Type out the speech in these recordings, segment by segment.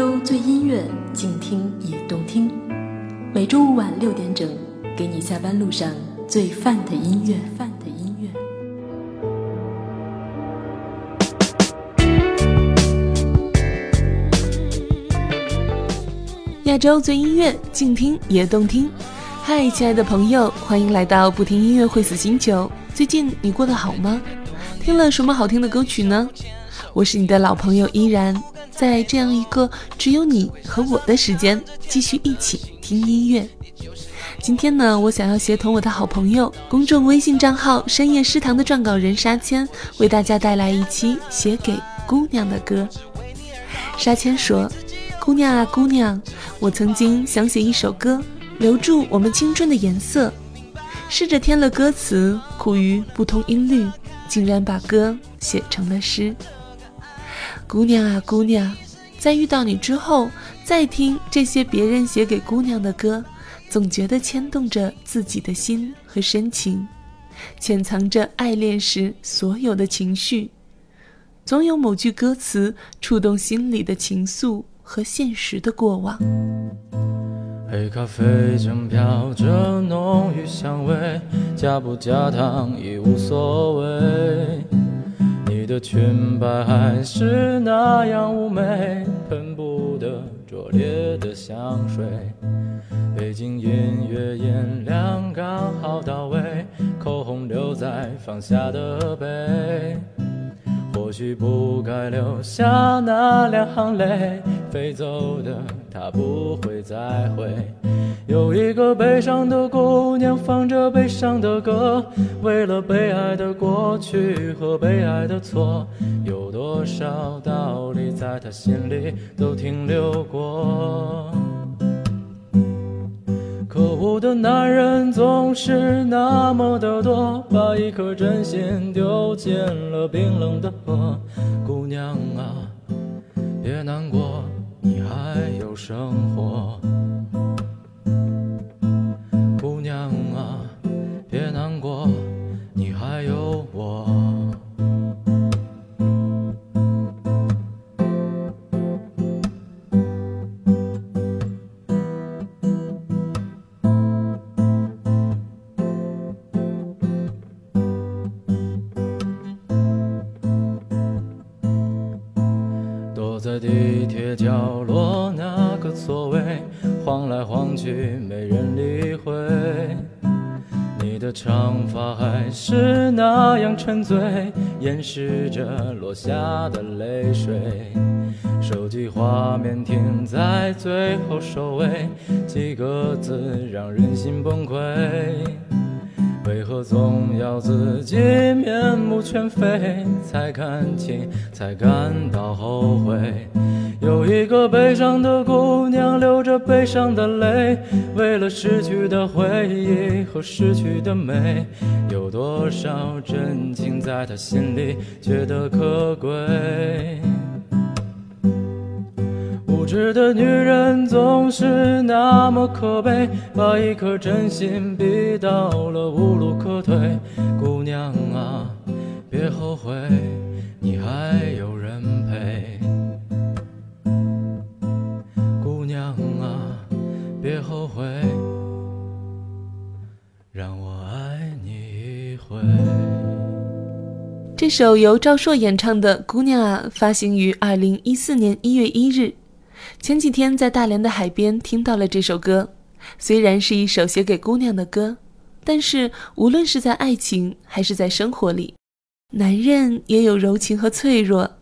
州最音乐，静听也动听。每周五晚六点整，给你下班路上最范的音乐。范的音乐。亚洲最音乐，静听也动听。嗨，亲爱的朋友，欢迎来到不听音乐会死星球。最近你过得好吗？听了什么好听的歌曲呢？我是你的老朋友依然。在这样一个只有你和我的时间，继续一起听音乐。今天呢，我想要协同我的好朋友公众微信账号“深夜诗堂”的撰稿人沙谦，为大家带来一期写给姑娘的歌。沙谦说：“姑娘啊，姑娘，我曾经想写一首歌，留住我们青春的颜色。试着添了歌词，苦于不通音律，竟然把歌写成了诗。”姑娘啊，姑娘，在遇到你之后，再听这些别人写给姑娘的歌，总觉得牵动着自己的心和深情，潜藏着爱恋时所有的情绪。总有某句歌词触动心里的情愫和现实的过往。黑咖啡正飘着浓郁香味，加不加糖已无所谓。的裙摆还是那样妩媚，喷不得拙劣的香水。背景音乐音量刚好到位，口红留在放下的背。或许不该留下那两行泪，飞走的他不会再回。有一个悲伤的姑娘，放着悲伤的歌，为了被爱的过去和被爱的错，有多少道理在她心里都停留过。有的男人总是那么的多，把一颗真心丢进了冰冷的河。姑娘啊，别难过，你还有生活。姑娘啊在地铁角落那个座位，晃来晃去没人理会。你的长发还是那样沉醉，掩饰着落下的泪水。手机画面停在最后收尾，几个字让人心崩溃。为何总要自己面目全非才看清，才感到后悔？有一个悲伤的姑娘流着悲伤的泪，为了失去的回忆和失去的美，有多少真情在她心里觉得可贵？无知的女人总是那么可悲，把一颗真心逼到了无路可退。姑娘啊，别后悔，你还有人陪。姑娘啊，别后悔，让我爱你一回。这首由赵硕演唱的《姑娘啊》发行于二零一四年一月一日。前几天在大连的海边听到了这首歌，虽然是一首写给姑娘的歌，但是无论是在爱情还是在生活里，男人也有柔情和脆弱。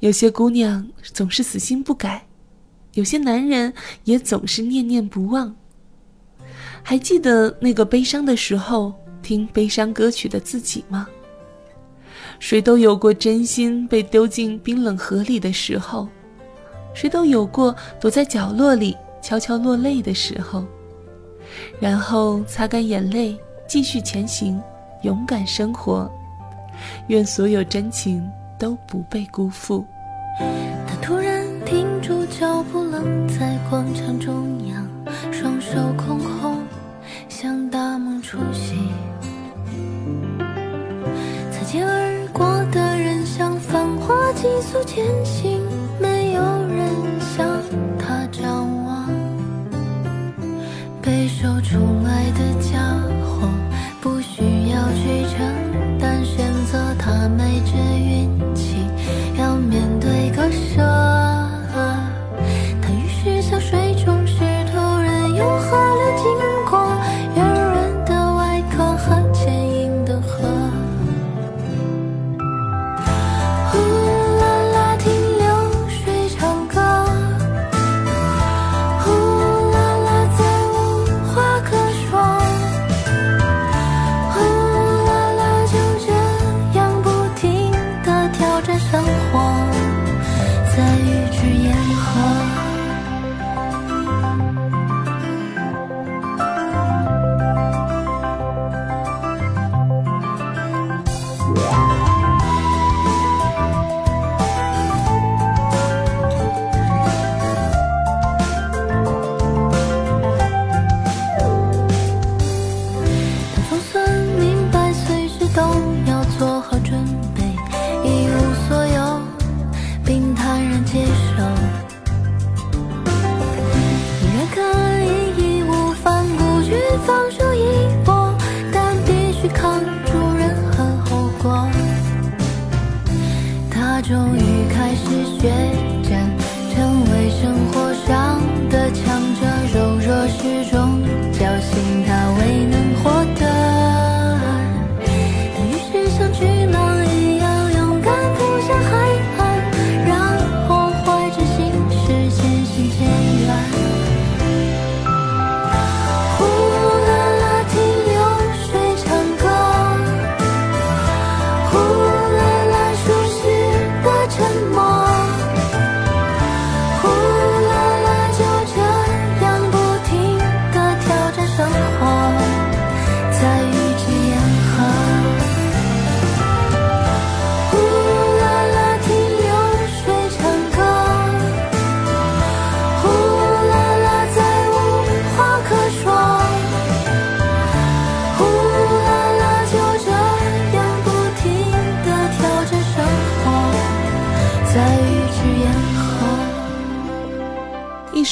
有些姑娘总是死心不改，有些男人也总是念念不忘。还记得那个悲伤的时候听悲伤歌曲的自己吗？谁都有过真心被丢进冰冷河里的时候。谁都有过躲在角落里悄悄落泪的时候，然后擦干眼泪，继续前行，勇敢生活。愿所有真情都不被辜负。他突然停住脚步，愣在广场中央，双手空空，像大梦初醒。擦肩而过的人像繁华急速前行。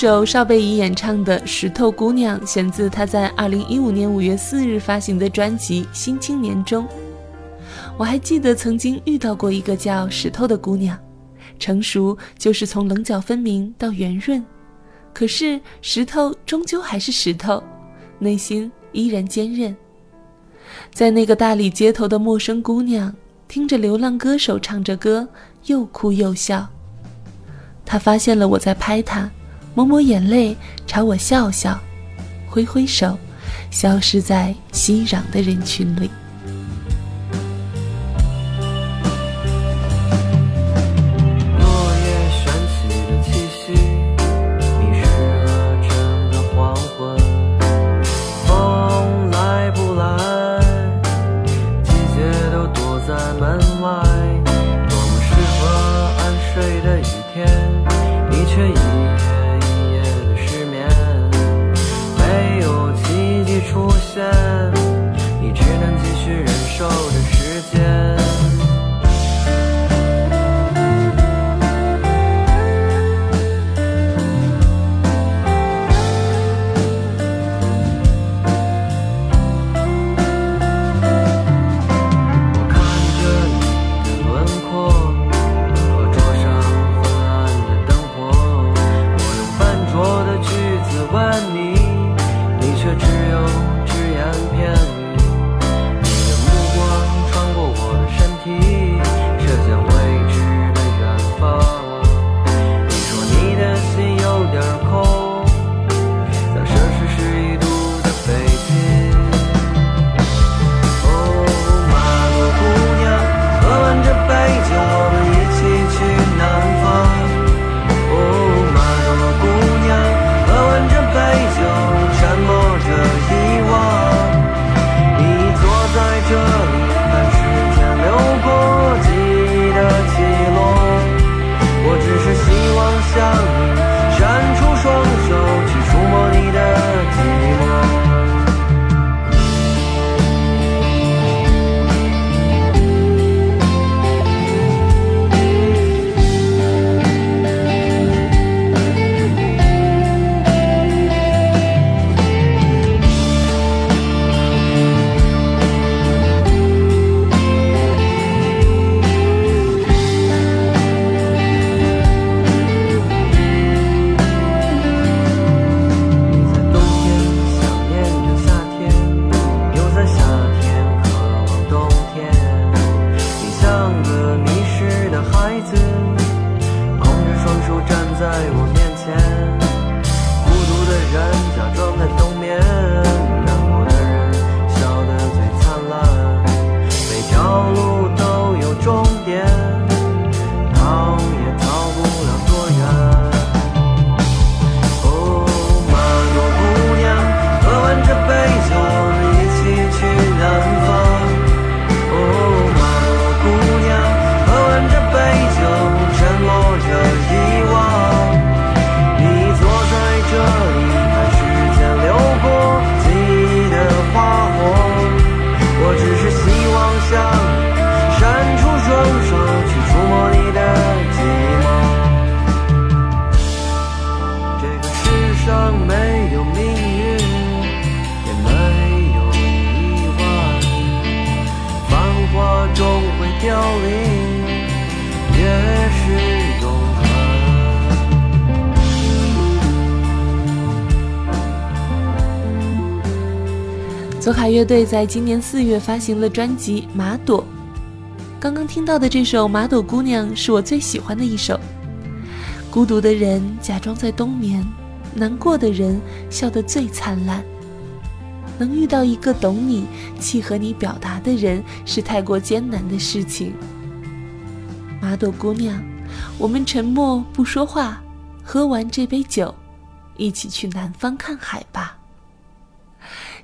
首邵贝怡演唱的《石头姑娘》选自她在二零一五年五月四日发行的专辑《新青年》中。我还记得曾经遇到过一个叫石头的姑娘，成熟就是从棱角分明到圆润，可是石头终究还是石头，内心依然坚韧。在那个大理街头的陌生姑娘，听着流浪歌手唱着歌，又哭又笑。她发现了我在拍她。抹抹眼泪，朝我笑笑，挥挥手，消失在熙攘的人群里。乐队在今年四月发行了专辑《马朵》，刚刚听到的这首《马朵姑娘》是我最喜欢的一首。孤独的人假装在冬眠，难过的人笑得最灿烂。能遇到一个懂你、契合你表达的人，是太过艰难的事情。马朵姑娘，我们沉默不说话，喝完这杯酒，一起去南方看海吧。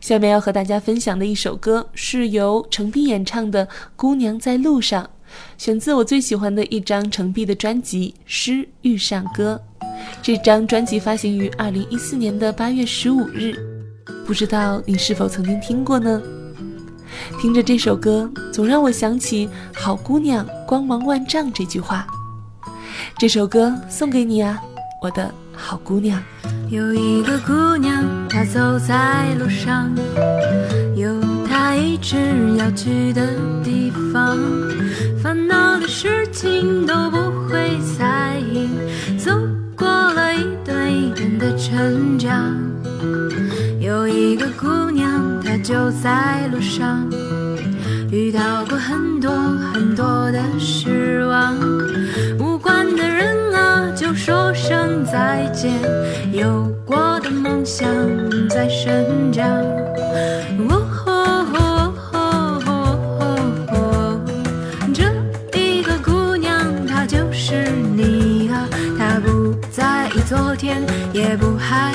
下面要和大家分享的一首歌，是由程璧演唱的《姑娘在路上》，选自我最喜欢的一张程璧的专辑《诗遇上歌》。这张专辑发行于二零一四年的八月十五日，不知道你是否曾经听过呢？听着这首歌，总让我想起“好姑娘光芒万丈”这句话。这首歌送给你啊，我的好姑娘。有一个姑娘，她走在路上，有她一直要去的地方，烦恼的事情都不会在意，走过了一段一段的成长。有一个姑娘，她就在路上，遇到过很多很多的失望，再见。有过的梦想在生长。哦这一个姑娘，她就是你啊，她不在意昨天，也不害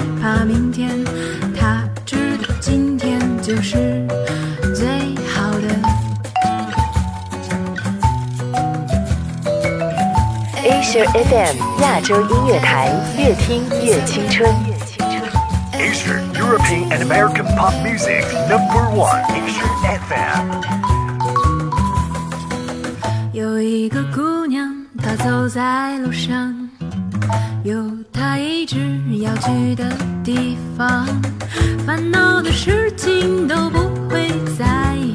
Asia FM 亚洲音乐台，越听越青春。Asia European and American pop music number one. Asia FM. 有一个姑娘，她走在路上，有她一直要去的地方，烦恼的事情都不会在意，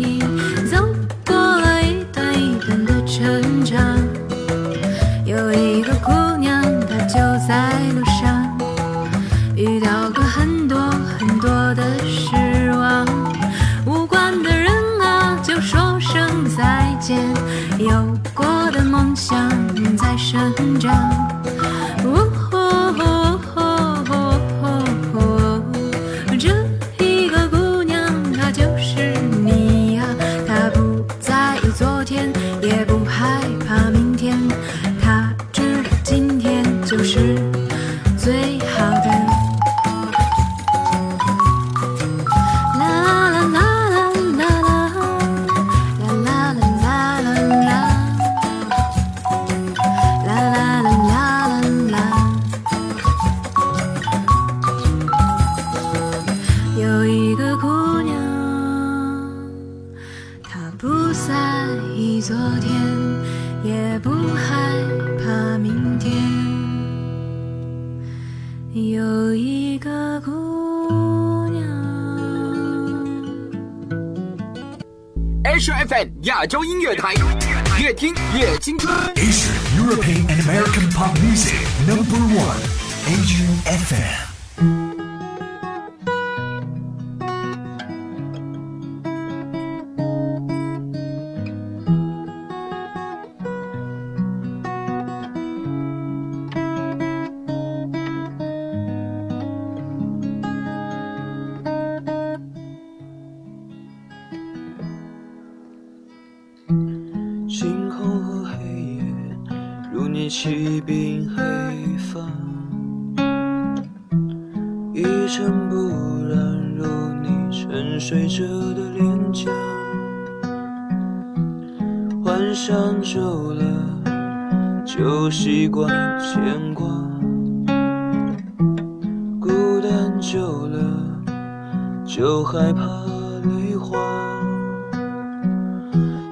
American pop music number one. Asia FM.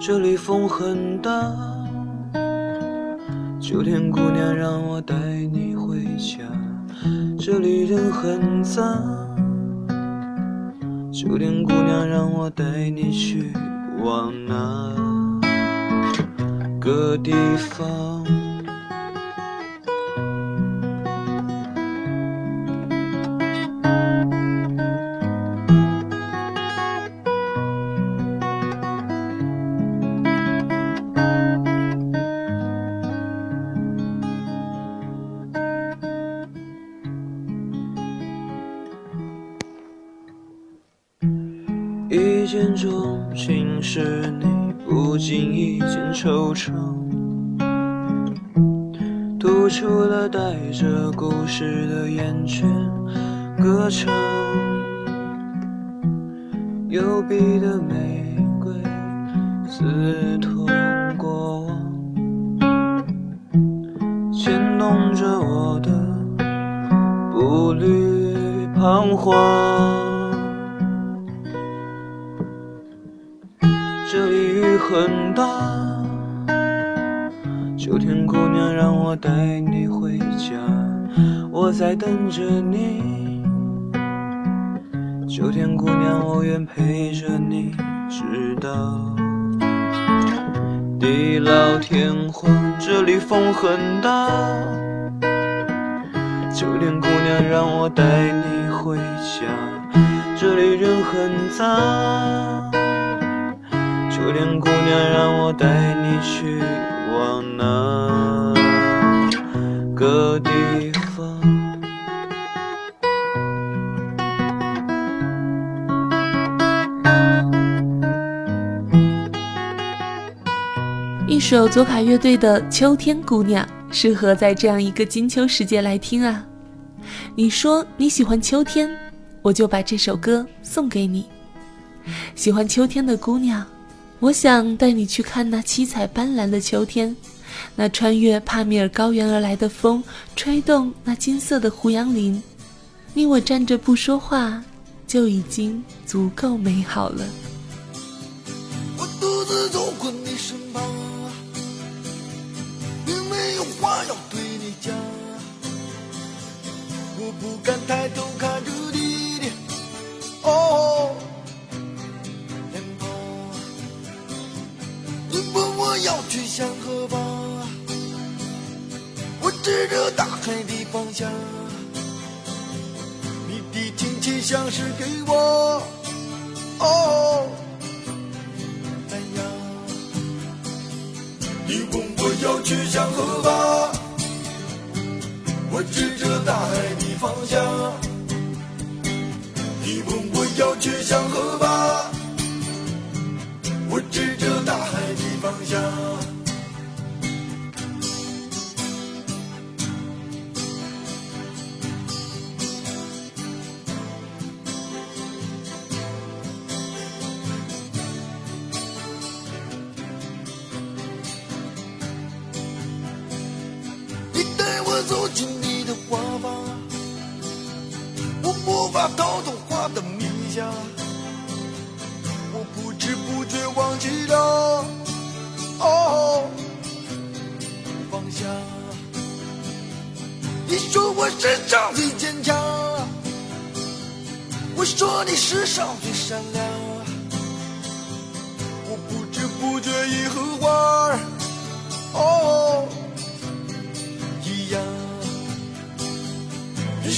这里风很大，秋天姑娘让我带你回家。这里人很杂，秋天姑娘让我带你去往哪个地方？惆怅，吐出了带着故事的厌倦歌唱。幽闭的玫瑰，刺痛过往，牵动着我的步履彷徨。这里雨很大，秋天姑娘让我带你回家，我在等着你。秋天姑娘，我愿陪着你，直到地老天荒。这里风很大，秋天姑娘，让我带你回家。这里人很杂，秋天姑娘，让我带你去往那个地方？一首左卡乐队的《秋天姑娘》适合在这样一个金秋时节来听啊！你说你喜欢秋天，我就把这首歌送给你。喜欢秋天的姑娘，我想带你去看那七彩斑斓的秋天，那穿越帕米尔高原而来的风，吹动那金色的胡杨林。你我站着不说话，就已经足够美好了。我独自走过你身旁，并没有话要对你讲。我不敢抬头看着你海的方向。你的亲切像是给我走进你的花房，我无法逃脱花的迷香，我不知不觉忘记了哦放下。你说我世上最坚强，我说你世上最善良，我不知不觉已和花哦。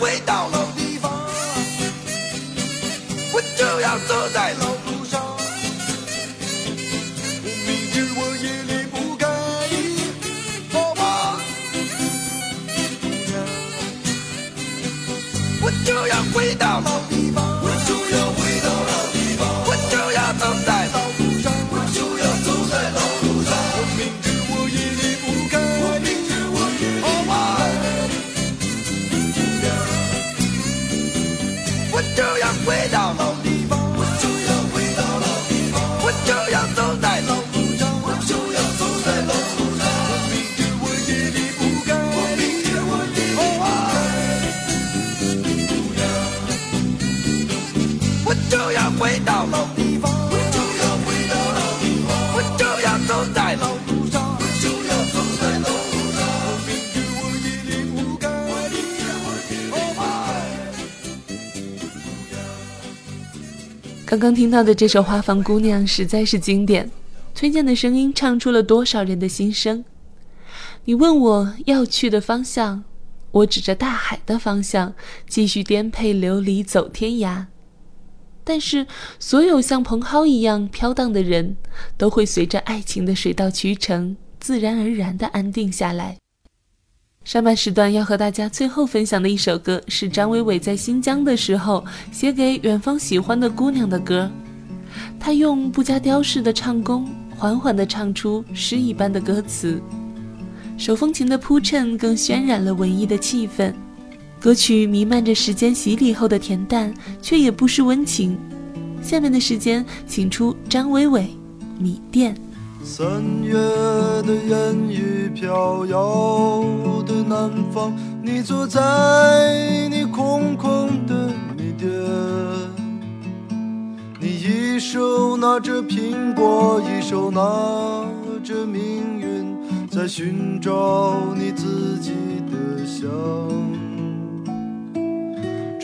回到老地方，我就要走在老回到老地方。刚刚听到的这首《花房姑娘》实在是经典，崔健的声音唱出了多少人的心声。你问我要去的方向，我指着大海的方向，继续颠沛流离走天涯。但是，所有像蓬蒿一样飘荡的人，都会随着爱情的水到渠成，自然而然地安定下来。上半时段要和大家最后分享的一首歌，是张伟伟在新疆的时候写给远方喜欢的姑娘的歌。他用不加雕饰的唱功，缓缓地唱出诗一般的歌词，手风琴的铺衬更渲染了文艺的气氛。歌曲弥漫着时间洗礼后的恬淡，却也不失温情。下面的时间，请出张伟伟，《米店》。三月的烟雨飘摇的南方，你坐在你空空的米店，你一手拿着苹果，一手拿着命运，在寻找你自己的香。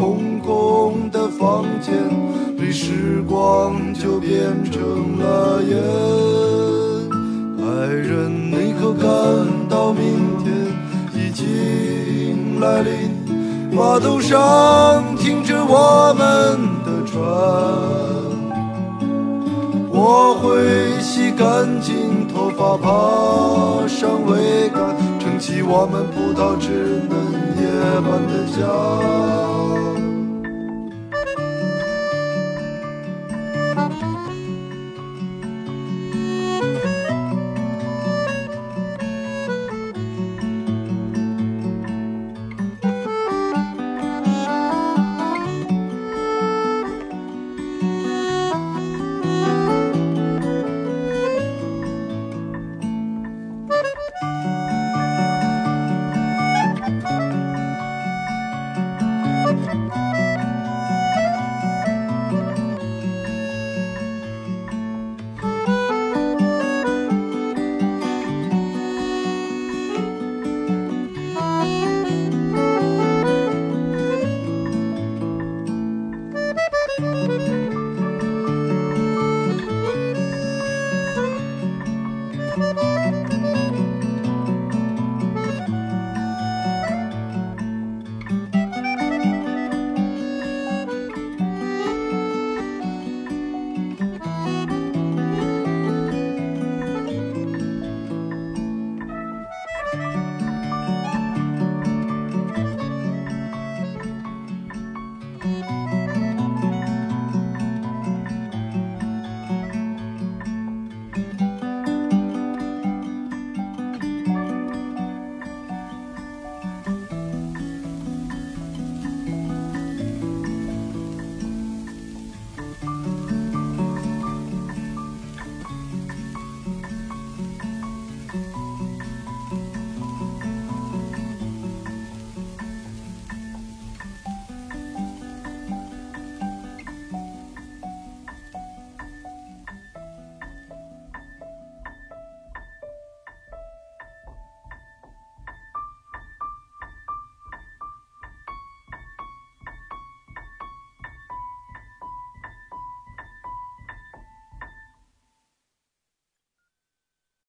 空空的房间，里时光就变成了烟。爱人，你可感？到明天已经来临，码头上停着我们的船，我会洗干净头发，爬上桅杆，起我们葡萄枝嫩叶般的家。